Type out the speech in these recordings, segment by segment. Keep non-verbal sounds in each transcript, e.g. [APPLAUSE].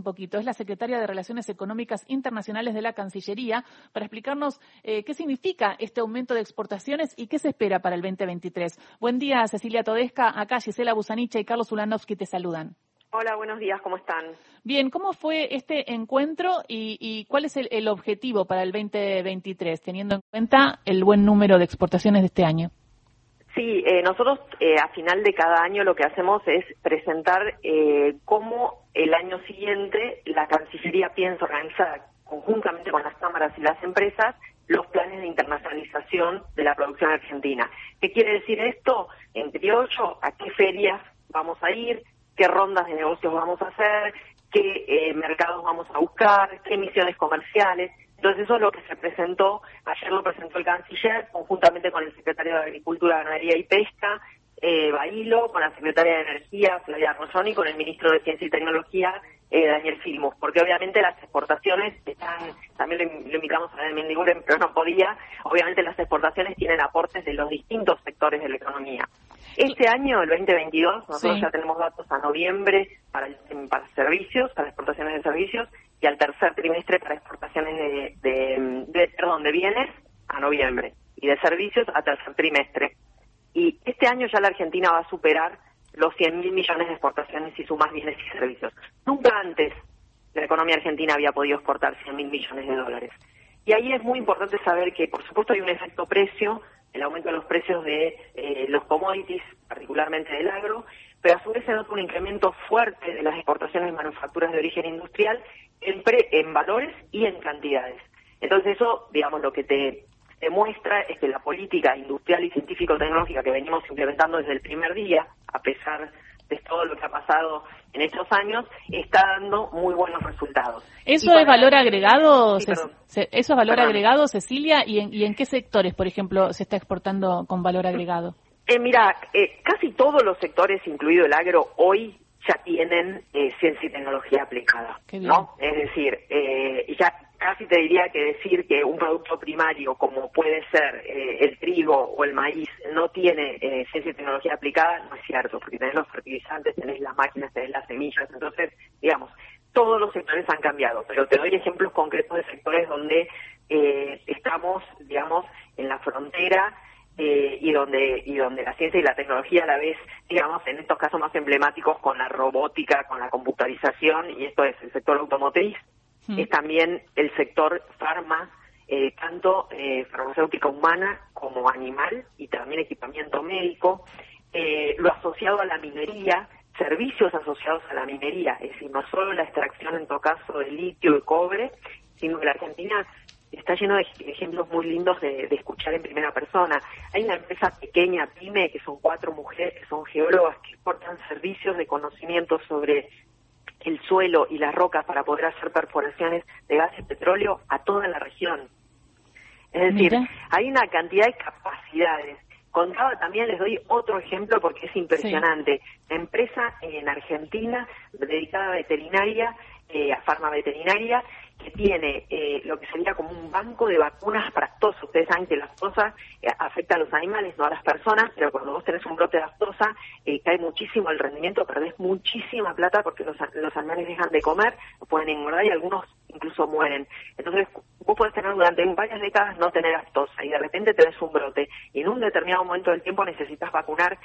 un poquito. Es la secretaria de Relaciones Económicas Internacionales de la Cancillería para explicarnos eh, qué significa este aumento de exportaciones y qué se espera para el 2023. Buen día, Cecilia Todesca. Acá Gisela Busanicha y Carlos Ulanovsky te saludan. Hola, buenos días, ¿cómo están? Bien, ¿cómo fue este encuentro y, cuál es el, objetivo para el 2023, teniendo en cuenta el buen número de exportaciones de este año? Sí, eh, nosotros eh, a final de cada año lo que hacemos es presentar eh, cómo el año siguiente la Cancillería piensa organizar conjuntamente con las cámaras y las empresas los planes de internacionalización de la producción argentina. ¿Qué quiere decir esto? En criollo, ¿a qué ferias vamos a ir? qué rondas de negocios vamos a hacer, qué eh, mercados vamos a buscar, qué misiones comerciales. Entonces eso es lo que se presentó, ayer lo presentó el canciller conjuntamente con el secretario de Agricultura, Ganadería y Pesca, eh, Bailo, con la secretaria de Energía, Flavia Rosoni, y con el ministro de Ciencia y Tecnología, eh, Daniel Filmus, porque obviamente las exportaciones están, también lo, invitamos a Daniel Mendiguren, pero no podía, obviamente las exportaciones tienen aportes de los distintos sectores de la economía. Este año, el 2022, nosotros ya tenemos datos a noviembre para, para servicios, para exportaciones de servicios, y al tercer trimestre para exportaciones de, de, perdón, de bienes a noviembre, y de servicios a tercer trimestre. Y este año ya la Argentina va a superar los 100.000 millones de exportaciones y sumas bienes y servicios. Nunca antes la economía argentina había podido exportar 100.000 millones de dólares. Y ahí es muy importante saber que, por supuesto, hay un efecto precio, el aumento de los precios de eh, los commodities, particularmente del agro, pero a su vez se nota un incremento fuerte de las exportaciones de manufacturas de origen industrial en, en valores y en cantidades. Entonces eso, digamos, lo que te demuestra es que la política industrial y científico-tecnológica que venimos implementando desde el primer día, a pesar de todo lo que ha pasado en estos años, está dando muy buenos resultados. ¿Eso es valor agregado? ¿Eso es valor agregado, Cecilia? ¿Y en, ¿Y en qué sectores, por ejemplo, se está exportando con valor agregado? Eh, mira, eh, casi todos los sectores, incluido el agro, hoy ya tienen eh, ciencia y tecnología aplicada, ¿no? Es decir, eh, ya casi te diría que decir que un producto primario como puede ser eh, el trigo o el maíz no tiene eh, ciencia y tecnología aplicada no es cierto, porque tenés los fertilizantes, tenés las máquinas, tenés las semillas, entonces, digamos, todos los sectores han cambiado, pero te doy ejemplos concretos de sectores donde eh, estamos, digamos, en la frontera y donde y donde la ciencia y la tecnología a la vez, digamos, en estos casos más emblemáticos con la robótica, con la computarización, y esto es el sector automotriz, es también el sector farma, eh, tanto eh, farmacéutica humana como animal y también equipamiento médico, eh, lo asociado a la minería, servicios asociados a la minería, es decir, no solo la extracción en todo caso de litio y cobre, sino que la Argentina está lleno de ejemplos muy lindos de, de, escuchar en primera persona. Hay una empresa pequeña, PYME, que son cuatro mujeres que son geólogas que exportan servicios de conocimiento sobre el suelo y las rocas para poder hacer perforaciones de gas y petróleo a toda la región. Es decir, hay una cantidad de capacidades. Contaba también, les doy otro ejemplo porque es impresionante. empresa en Argentina dedicada a veterinaria, eh, a farma veterinaria, que tiene eh, lo que sería como un banco de vacunas para aftosa. Ustedes saben que la aftosa eh, afecta a los animales, no a las personas, pero cuando vos tenés un brote de aftosa eh, cae muchísimo el rendimiento, perdés muchísima plata porque los, los animales dejan de comer, pueden engordar y algunos incluso mueren. Entonces vos podés tener durante varias décadas no tener aftosa y de repente tenés un brote y en un determinado momento del tiempo necesitas vacunar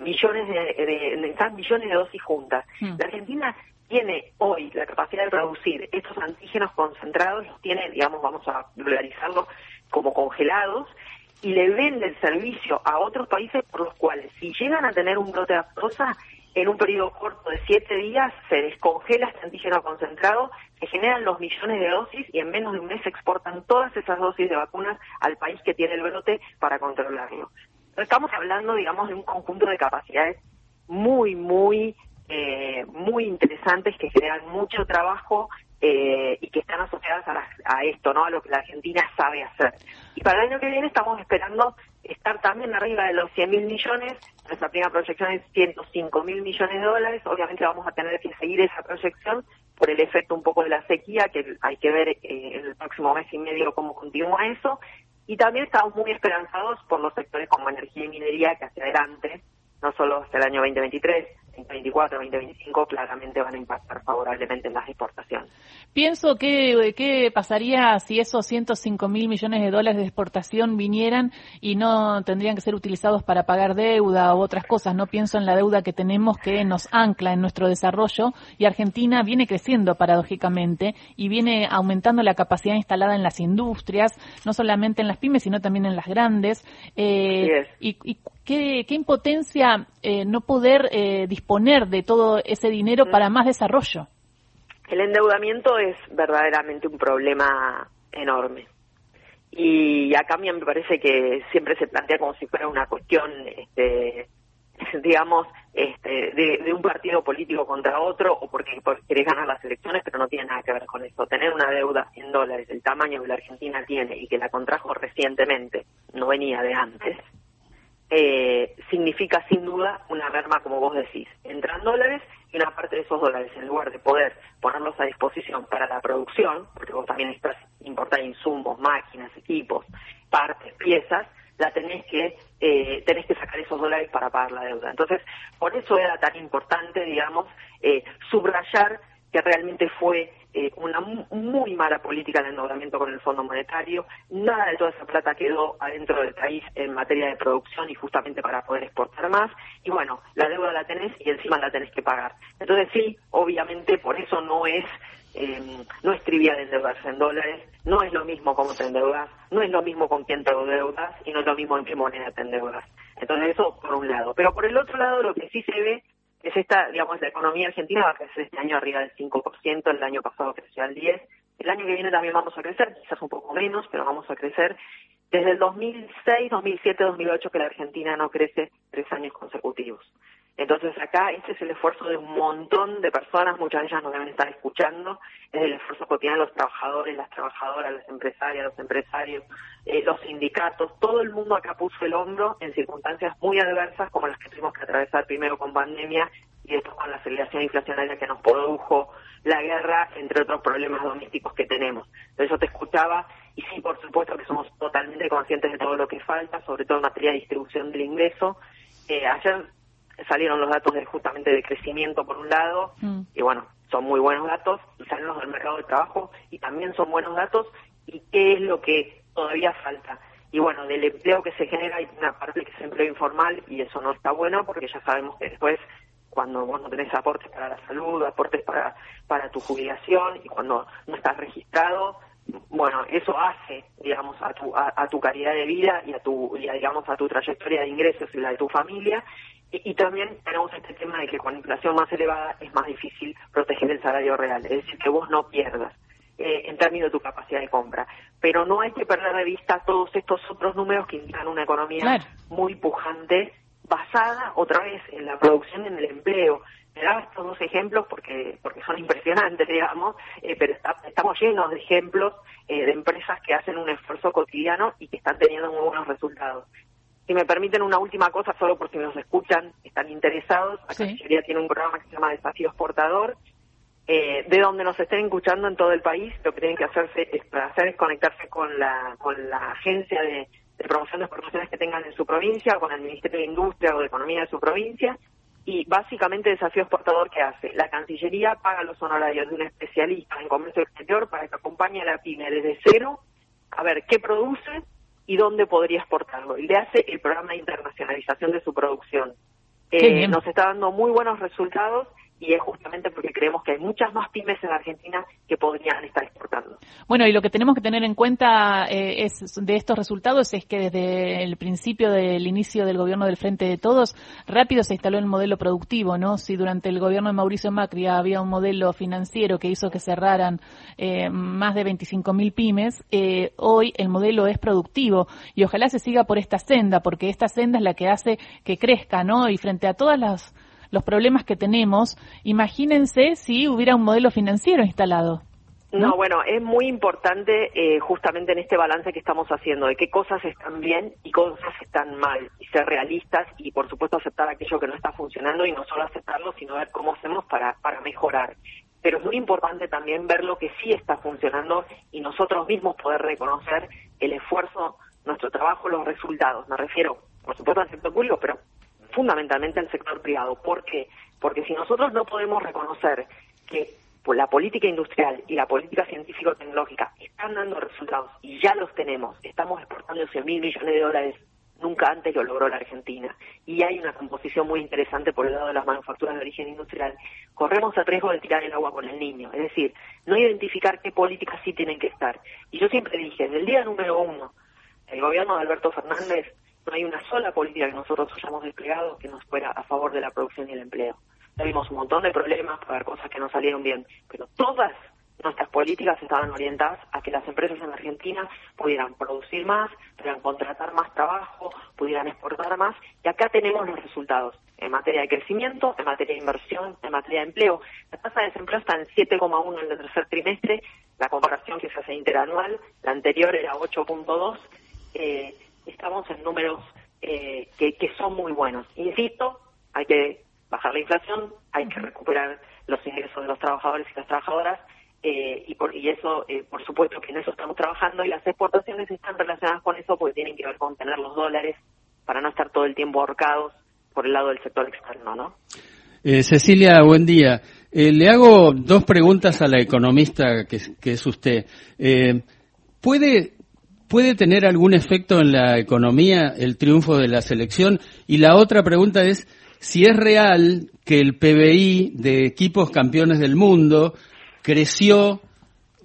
millones de, de, millones de dosis juntas. Hmm. La Argentina tiene hoy la capacidad de producir estos antígenos concentrados, los tiene, digamos, vamos a dolarizarlos como congelados, y le vende el servicio a otros países por los cuales, si llegan a tener un brote de aftosa, en un periodo corto de siete días se descongela este antígeno concentrado, se generan los millones de dosis y en menos de un mes exportan todas esas dosis de vacunas al país que tiene el brote para controlarlo. Estamos hablando, digamos, de un conjunto de capacidades muy, muy eh, muy interesantes que generan mucho trabajo eh, y que están asociadas a, esto, ¿no? A lo que la Argentina sabe hacer. Y para el año que viene estamos esperando estar también arriba de los 100 mil millones. Nuestra primera proyección es 105 mil millones de dólares. Obviamente vamos a tener que seguir esa proyección por el efecto un poco de la sequía, que hay que ver eh, en el próximo mes y medio cómo continúa eso. Y también estamos muy esperanzados por los sectores como energía y minería que hacia adelante, no solo hasta el año 2023, 2024, 2025 claramente van a impactar favorablemente en las exportaciones. Pienso que qué pasaría si esos 105 mil millones de dólares de exportación vinieran y no tendrían que ser utilizados para pagar deuda u otras cosas. No pienso en la deuda que tenemos que nos ancla en nuestro desarrollo y Argentina viene creciendo paradójicamente y viene aumentando la capacidad instalada en las industrias, no solamente en las pymes, sino también en las grandes. Eh, y, qué, impotencia eh, no poder eh, disponer de todo ese dinero mm. para más desarrollo. El endeudamiento es verdaderamente un problema enorme. Y acá a mí me parece que siempre se plantea como si fuera una cuestión, este, [LAUGHS] digamos, este, de, un partido político contra otro o porque, porque querés ganar las elecciones, pero no tiene nada que ver con eso. Tener una deuda en dólares del tamaño que la Argentina tiene y que la contrajo recientemente, no venía de antes, eh, significa sin duda una merma, como vos decís. Entran dólares y una parte de esos dólares, en lugar de poder ponerlos a disposición para la producción, porque vos también estás importar insumos, máquinas, equipos, partes, piezas, la tenés que eh, tenés que sacar esos dólares para pagar la deuda. Entonces, por eso era tan importante, digamos, eh, subrayar que realmente fue eh, una muy mala política de endeudamiento con el Fondo Monetario. Nada de toda esa plata quedó adentro del país en materia de producción y justamente para poder exportar más. Y bueno, la deuda la tenés y encima la tenés que pagar. Entonces sí, obviamente por eso no es eh, no es trivial endeudarse en dólares, no es lo mismo como te endeudas, no es lo mismo con quién te endeudas y no es lo mismo en qué moneda te endeudas. Entonces eso por un lado. Pero por el otro lado lo que sí se ve es esta, digamos, la economía argentina va a crecer este año arriba del 5%, el año pasado creció al 10%, el año que viene también vamos a crecer, quizás un poco menos, pero vamos a crecer. Desde el 2006, 2007, 2008 que la Argentina no crece tres años consecutivos. Entonces acá este es el esfuerzo de un montón de personas, muchas de ellas nos deben estar escuchando, es el esfuerzo cotidiano de los trabajadores, las trabajadoras, las empresarias, los empresarios, eh, los sindicatos, todo el mundo acá puso el hombro en circunstancias muy adversas como las que tuvimos que atravesar primero con pandemia y después con la aceleración inflacionaria que nos produjo la guerra, entre otros problemas domésticos que tenemos. Entonces yo te escuchaba y sí, por supuesto que somos totalmente conscientes de todo lo que falta, sobre todo en materia de distribución del ingreso. Eh, ayer salieron los datos de, justamente de crecimiento por un lado, mm. y bueno, son muy buenos datos, y salen los del mercado de trabajo, y también son buenos datos, y qué es lo que todavía falta. Y bueno, del empleo que se genera hay una parte que es empleo informal, y eso no está bueno, porque ya sabemos que después cuando vos no tenés aportes para la salud, aportes para, para tu jubilación y cuando no estás registrado, bueno, eso hace, digamos, a tu, a, tu calidad de vida y a tu, y digamos, a tu trayectoria de ingresos y la de tu familia. Y, también tenemos este tema de que con inflación más elevada es más difícil proteger el salario real, es decir, que vos no pierdas eh, en términos de tu capacidad de compra. Pero no hay que perder de vista todos estos otros números que indican una economía muy pujante, basada otra vez en la producción y en el empleo. Me daba estos dos ejemplos porque porque son impresionantes, digamos, eh, pero estamos llenos de ejemplos eh, de empresas que hacen un esfuerzo cotidiano y que están teniendo muy buenos resultados. Si me permiten una última cosa, solo por si nos escuchan, están interesados, la Cancillería tiene un programa que se llama Desafío Exportador, eh, de donde nos estén escuchando en todo el país, lo que tienen que hacerse es, para hacer es conectarse con la, con la agencia de, promoción de exportaciones que tengan en su provincia, con el Ministerio de Industria o de Economía de su provincia, y básicamente Desafío Exportador que hace, la Cancillería paga los honorarios de un especialista en comercio exterior para que acompañe a la pyme desde cero a ver qué produce y dónde podría exportarlo. Y le hace el programa de internacionalización de su producción. Eh, nos está dando muy buenos resultados y es justamente porque creemos que hay muchas más pymes en Argentina que podrían estar exportando. Bueno, y lo que tenemos que tener en cuenta eh, es de estos resultados es que desde el principio del inicio del gobierno del Frente de Todos, rápido se instaló el modelo productivo, ¿no? Si durante el gobierno de Mauricio Macri había un modelo financiero que hizo que cerraran eh, más de 25.000 pymes, eh, hoy el modelo es productivo y ojalá se siga por esta senda, porque esta senda es la que hace que crezca, ¿no? Y frente a todas las los problemas que tenemos, imagínense si hubiera un modelo financiero instalado. ¿No? bueno, es muy importante eh, justamente en este balance que estamos haciendo, de qué cosas están bien y cosas están mal, y ser realistas y por supuesto aceptar aquello que no está funcionando y no solo aceptarlo, sino ver cómo hacemos para, para mejorar. Pero es muy importante también ver lo que sí está funcionando y nosotros mismos poder reconocer el esfuerzo, nuestro trabajo, los resultados. Me refiero, por supuesto, al sector público, pero fundamentalmente al sector privado. ¿Por qué? Porque si nosotros no podemos reconocer que la política industrial y la política científico-tecnológica están dando resultados y ya los tenemos, estamos exportando 100 mil millones de dólares nunca antes lo logró la Argentina. Y hay una composición muy interesante por el lado de las manufacturas de origen industrial. Corremos el riesgo de tirar el agua con el niño, es decir, no identificar qué políticas sí tienen que estar. Y yo siempre dije, desde el día número uno, el gobierno de Alberto Fernández, no hay una sola política que nosotros hayamos desplegado que nos fuera a favor de la producción y el empleo. Tuvimos un montón de problemas ver cosas que no salieron bien, pero todas nuestras políticas estaban orientadas a que las empresas en Argentina pudieran producir más, pudieran contratar más trabajo, pudieran exportar más, y acá tenemos los resultados en materia de crecimiento, en materia de inversión, en materia de empleo. La tasa de desempleo está en 7,1 en el tercer trimestre, la comparación que se hace interanual, la anterior era 8,2, eh, estamos en números eh, que, que son muy buenos. Insisto, hay que bajar la inflación, hay que recuperar los ingresos de los trabajadores y las trabajadoras, eh, y, por, y eso, eh, por supuesto que en eso estamos trabajando y las exportaciones están relacionadas con eso porque tienen que ver con tener los dólares para no estar todo el tiempo ahorcados por el lado del sector externo, ¿no? Eh, Cecilia, buen día. le hago dos preguntas a la economista que, que es usted. ¿Puede ¿Puede tener algún efecto en la economía el triunfo de la selección? Y la otra pregunta es si es real que el PBI de equipos campeones del mundo creció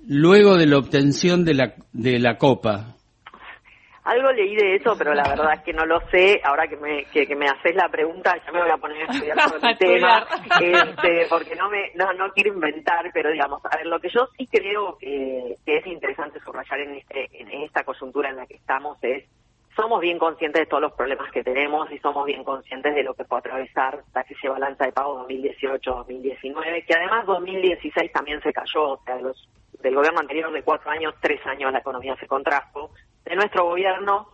luego de la obtención de la, de la Copa? Algo leí de eso, pero la [LAUGHS] verdad es que no lo sé. Ahora que me, que, me haces la pregunta, ya me voy a poner a estudiar [LAUGHS] sobre el tema, este, porque no me no, no quiero inventar, pero digamos, a ver, lo que yo sí creo que, que es interesante subrayar en, este, en esta coyuntura en la que estamos es somos bien conscientes de todos los problemas que tenemos y somos bien conscientes de lo que puede atravesar la crisis de balanza de pago 2018-2019, que además 2016 también se cayó, o sea, los, del gobierno anterior de cuatro años, tres años la economía se contrajo, de nuestro gobierno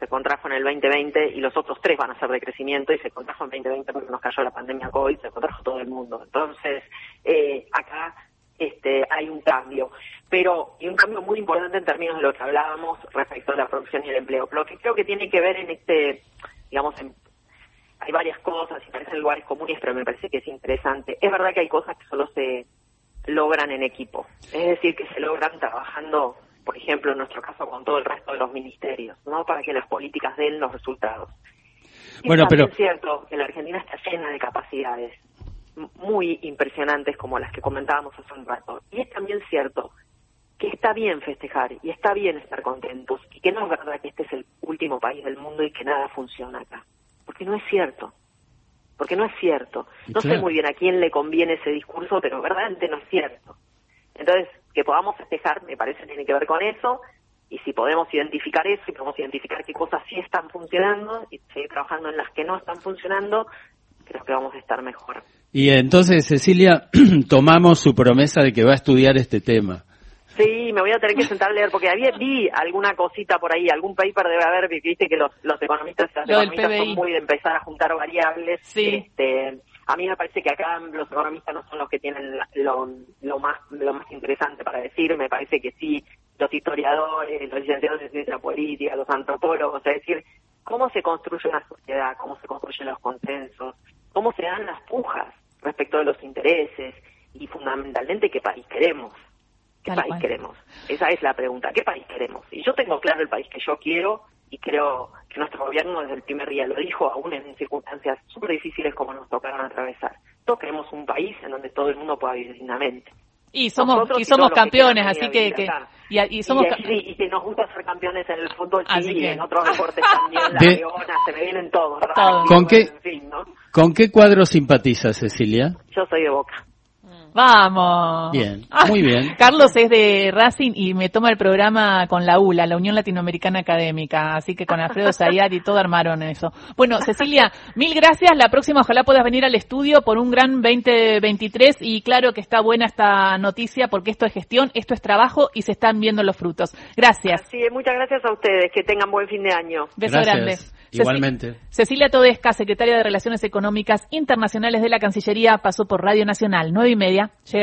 se contrajo en el 2020 y los otros tres van a ser de crecimiento y se contrajo en 2020 porque nos cayó la pandemia COVID, se contrajo todo el mundo. Entonces, eh, acá este, hay un cambio, pero y un cambio muy importante en términos de lo que hablábamos respecto a la producción y el empleo. Lo que creo que tiene que ver en este, digamos, hay varias cosas y parecen lugares comunes, pero me parece que es interesante. Es verdad que hay cosas que solo se logran en equipo, es decir, que se logran trabajando, por ejemplo, en nuestro caso con todo el resto de los ministerios, ¿no? Para que las políticas den los resultados. bueno, pero es cierto que la Argentina está llena de capacidades muy impresionantes como las que comentábamos hace un rato. Y es también cierto que está bien festejar y está bien estar contentos y que no es verdad que este es el último país del mundo y que nada funciona acá. Porque no es cierto. Porque no es cierto. No sé muy bien a quién le conviene ese discurso, pero verdaderamente no es cierto. Entonces, que podamos festejar, me parece, tiene que ver con eso. Y si podemos identificar eso y podemos identificar qué cosas sí están funcionando y seguir trabajando en las que no están funcionando, creo que vamos a estar mejor. Y entonces, Cecilia, [CLEARS THROAT] tomamos su promesa de que va a estudiar este tema. Sí, me voy a tener que sentar a leer porque había, vi alguna cosita por ahí, algún paper debe haber, viste que los, los economistas, son muy de empezar a juntar variables. Sí. Este, a mí me parece que acá los economistas no son los que tienen lo, lo más lo más interesante para decir, me parece que sí, los historiadores, los licenciados en ciencia política, los antropólogos, es decir, cómo se construye una sociedad, cómo se construyen los consensos, cómo se dan las pujas respecto de los intereses y fundamentalmente qué país queremos. ¿Qué país queremos? Esa es la pregunta. ¿Qué país queremos? Y yo tengo claro el país que yo quiero y creo que nuestro gobierno desde el primer día lo dijo, aún en circunstancias súper difíciles como nos tocaron atravesar. Todos queremos un país en donde todo el mundo pueda vivir dignamente. Y somos y somos campeones, así que, que y, somos y, que nos gusta ser campeones en el fútbol y en otros [LAUGHS] deportes también, la leona, se me vienen todos. ¿Con qué, ¿Con qué cuadro simpatiza Cecilia? Yo soy de Boca. Vamos. Bien, muy bien. [LAUGHS] Carlos es de Racing y me toma el programa con la ULA, la Unión Latinoamericana Académica, así que con Alfredo Zayat y todo armaron eso. Bueno, Cecilia, mil gracias. La próxima ojalá puedas venir al estudio por un gran 2023 y claro que está buena esta noticia porque esto es gestión, esto es trabajo y se están viendo los frutos. Gracias. Sí, muchas gracias a ustedes. Que tengan buen fin de año. Beso grande. Igualmente. Cecilia Todesca, secretaria de Relaciones Económicas Internacionales de la Cancillería, pasó por Radio Nacional, nueve y media. Julia. Sí,